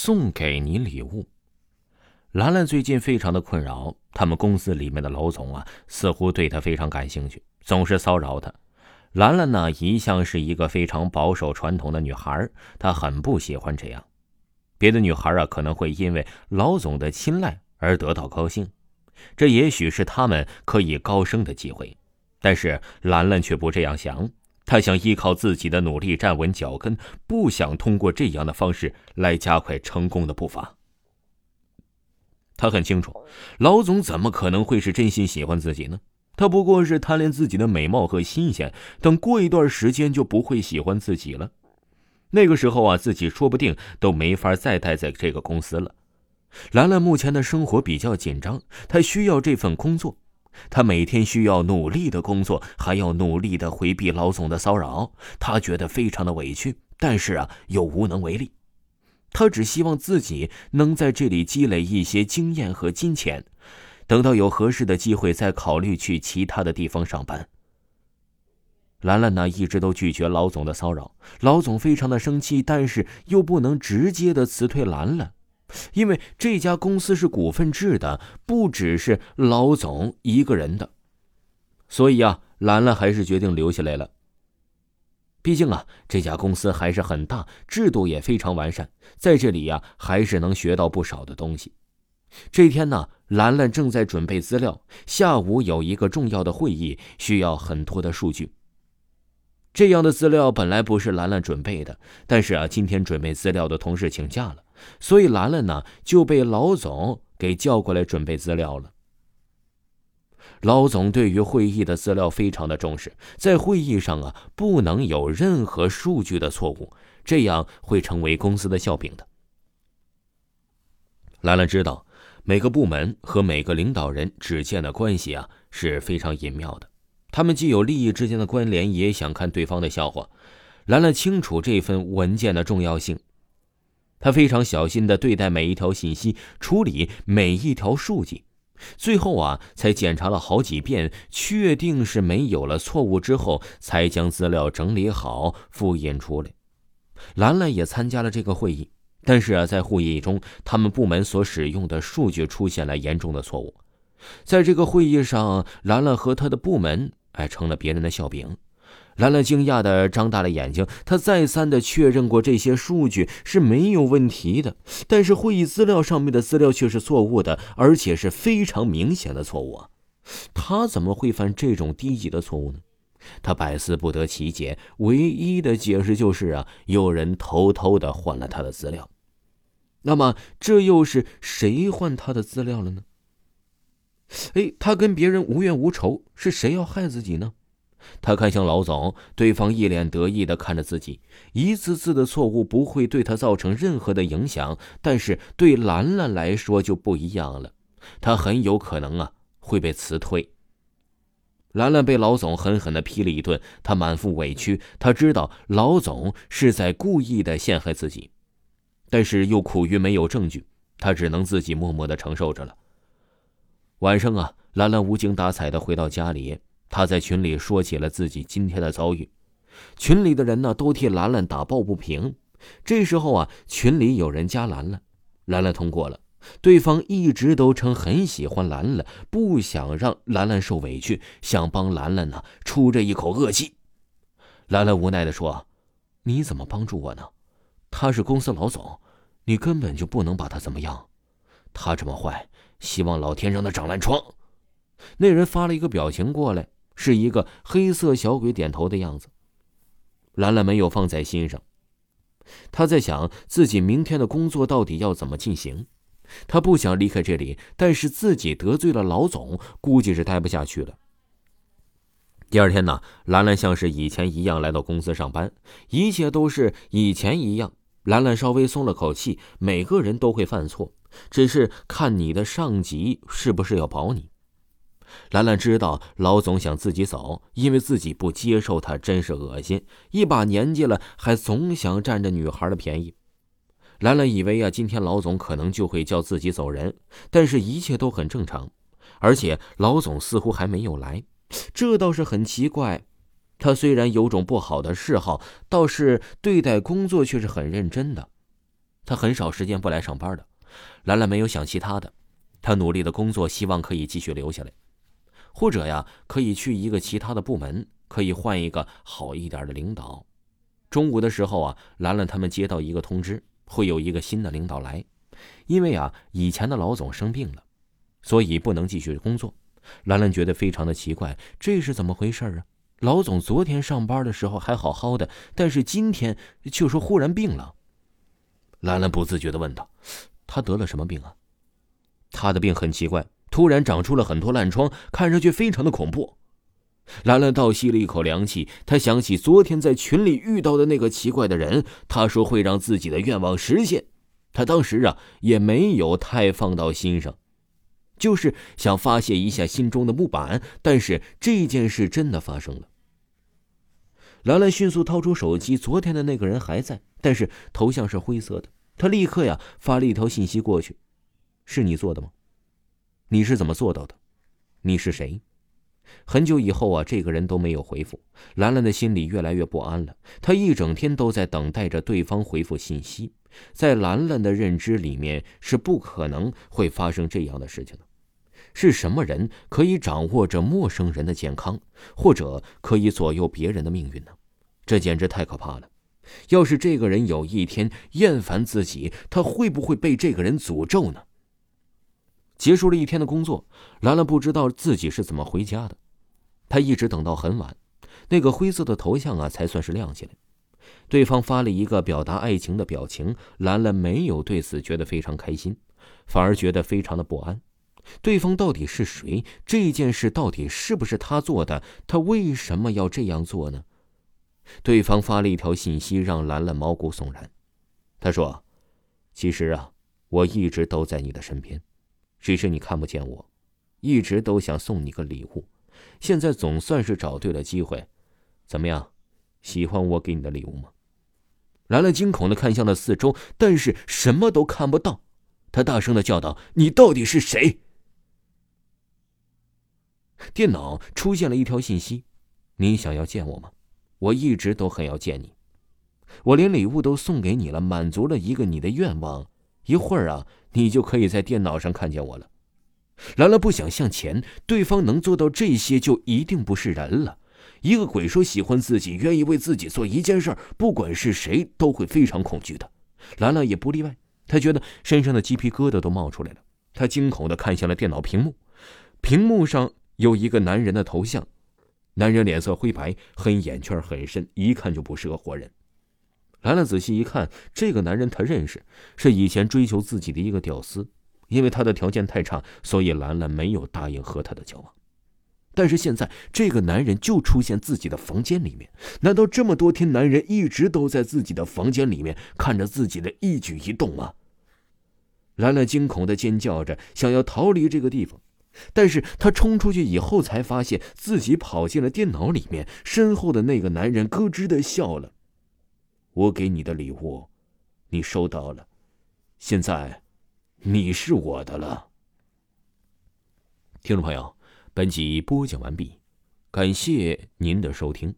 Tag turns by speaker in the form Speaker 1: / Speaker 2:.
Speaker 1: 送给你礼物。兰兰最近非常的困扰，他们公司里面的老总啊，似乎对她非常感兴趣，总是骚扰她。兰兰呢，一向是一个非常保守传统的女孩，她很不喜欢这样。别的女孩啊，可能会因为老总的青睐而得到高兴，这也许是他们可以高升的机会。但是兰兰却不这样想，他想依靠自己的努力站稳脚跟，不想通过这样的方式来加快成功的步伐。他很清楚，老总怎么可能会是真心喜欢自己呢？他不过是贪恋自己的美貌和新鲜，等过一段时间就不会喜欢自己了。那个时候啊，自己说不定都没法再待在这个公司了。兰兰目前的生活比较紧张，她需要这份工作。他每天需要努力的工作，还要努力的回避老总的骚扰。他觉得非常的委屈，但是啊，又无能为力。他只希望自己能在这里积累一些经验和金钱。等到有合适的机会，再考虑去其他的地方上班。兰兰呢，一直都拒绝老总的骚扰，老总非常的生气，但是又不能直接的辞退兰兰，因为这家公司是股份制的，不只是老总一个人的，所以啊，兰兰还是决定留下来了。毕竟啊，这家公司还是很大，制度也非常完善，在这里呀，还是能学到不少的东西。这天呢，兰兰正在准备资料。下午有一个重要的会议，需要很多的数据。这样的资料本来不是兰兰准备的，但是啊，今天准备资料的同事请假了，所以兰兰呢就被老总给叫过来准备资料了。老总对于会议的资料非常的重视，在会议上啊，不能有任何数据的错误，这样会成为公司的笑柄的。兰兰知道。每个部门和每个领导人之间的关系啊是非常隐妙的，他们既有利益之间的关联，也想看对方的笑话。兰兰清楚这份文件的重要性，他非常小心的对待每一条信息，处理每一条数据，最后啊才检查了好几遍，确定是没有了错误之后，才将资料整理好复印出来。兰兰也参加了这个会议。但是啊，在会议中，他们部门所使用的数据出现了严重的错误。在这个会议上，兰兰和他的部门哎成了别人的笑柄。兰兰惊讶的张大了眼睛，他再三的确认过这些数据是没有问题的，但是会议资料上面的资料却是错误的，而且是非常明显的错误啊！他怎么会犯这种低级的错误呢？他百思不得其解，唯一的解释就是啊，有人偷偷的换了他的资料。那么，这又是谁换他的资料了呢？哎，他跟别人无怨无仇，是谁要害自己呢？他看向老总，对方一脸得意的看着自己，一次次的错误不会对他造成任何的影响，但是对兰兰来说就不一样了，他很有可能啊会被辞退。兰兰被老总狠狠的批了一顿，她满腹委屈，她知道老总是在故意的陷害自己。但是又苦于没有证据，他只能自己默默的承受着了。晚上啊，兰兰无精打采的回到家里，他在群里说起了自己今天的遭遇，群里的人呢都替兰兰打抱不平。这时候啊，群里有人加兰兰，兰兰通过了。对方一直都称很喜欢兰兰，不想让兰兰受委屈，想帮兰兰呢出这一口恶气。兰兰无奈的说：“你怎么帮助我呢？”他是公司老总，你根本就不能把他怎么样。他这么坏，希望老天让他长烂疮。那人发了一个表情过来，是一个黑色小鬼点头的样子。兰兰没有放在心上，她在想自己明天的工作到底要怎么进行。她不想离开这里，但是自己得罪了老总，估计是待不下去了。第二天呢，兰兰像是以前一样来到公司上班，一切都是以前一样。兰兰稍微松了口气，每个人都会犯错，只是看你的上级是不是要保你。兰兰知道老总想自己走，因为自己不接受他，真是恶心。一把年纪了，还总想占着女孩的便宜。兰兰以为啊，今天老总可能就会叫自己走人，但是一切都很正常，而且老总似乎还没有来。这倒是很奇怪，他虽然有种不好的嗜好，倒是对待工作却是很认真的。他很少时间不来上班的。兰兰没有想其他的，他努力的工作，希望可以继续留下来，或者呀，可以去一个其他的部门，可以换一个好一点的领导。中午的时候啊，兰兰他们接到一个通知，会有一个新的领导来，因为啊，以前的老总生病了，所以不能继续工作。兰兰觉得非常的奇怪，这是怎么回事啊？老总昨天上班的时候还好好的，但是今天就说忽然病了。兰兰不自觉的问道：“他得了什么病啊？”他的病很奇怪，突然长出了很多烂疮，看上去非常的恐怖。兰兰倒吸了一口凉气，她想起昨天在群里遇到的那个奇怪的人，他说会让自己的愿望实现，他当时啊也没有太放到心上。就是想发泄一下心中的不满，但是这件事真的发生了。兰兰迅速掏出手机，昨天的那个人还在，但是头像是灰色的。她立刻呀发了一条信息过去：“是你做的吗？你是怎么做到的？你是谁？”很久以后啊，这个人都没有回复，兰兰的心里越来越不安了。她一整天都在等待着对方回复信息，在兰兰的认知里面是不可能会发生这样的事情的。是什么人可以掌握着陌生人的健康，或者可以左右别人的命运呢？这简直太可怕了！要是这个人有一天厌烦自己，他会不会被这个人诅咒呢？结束了一天的工作，兰兰不知道自己是怎么回家的。她一直等到很晚，那个灰色的头像啊才算是亮起来。对方发了一个表达爱情的表情，兰兰没有对此觉得非常开心，反而觉得非常的不安。对方到底是谁？这件事到底是不是他做的？他为什么要这样做呢？对方发了一条信息，让兰兰毛骨悚然。他说：“其实啊，我一直都在你的身边，只是你看不见我。一直都想送你个礼物，现在总算是找对了机会。怎么样，喜欢我给你的礼物吗？”兰兰惊恐的看向了四周，但是什么都看不到。他大声的叫道：“你到底是谁？”电脑出现了一条信息：“你想要见我吗？我一直都很要见你，我连礼物都送给你了，满足了一个你的愿望。一会儿啊，你就可以在电脑上看见我了。”兰兰不想向前，对方能做到这些，就一定不是人了。一个鬼说喜欢自己，愿意为自己做一件事，不管是谁都会非常恐惧的。兰兰也不例外，她觉得身上的鸡皮疙瘩都冒出来了。她惊恐的看向了电脑屏幕，屏幕上。有一个男人的头像，男人脸色灰白，黑眼圈很深，一看就不是个活人。兰兰仔细一看，这个男人他认识，是以前追求自己的一个屌丝。因为他的条件太差，所以兰兰没有答应和他的交往。但是现在，这个男人就出现自己的房间里面，难道这么多天，男人一直都在自己的房间里面看着自己的一举一动吗？兰兰惊恐的尖叫着，想要逃离这个地方。但是他冲出去以后，才发现自己跑进了电脑里面。身后的那个男人咯吱的笑了：“我给你的礼物，你收到了，现在你是我的了。”听众朋友，本集播讲完毕，感谢您的收听。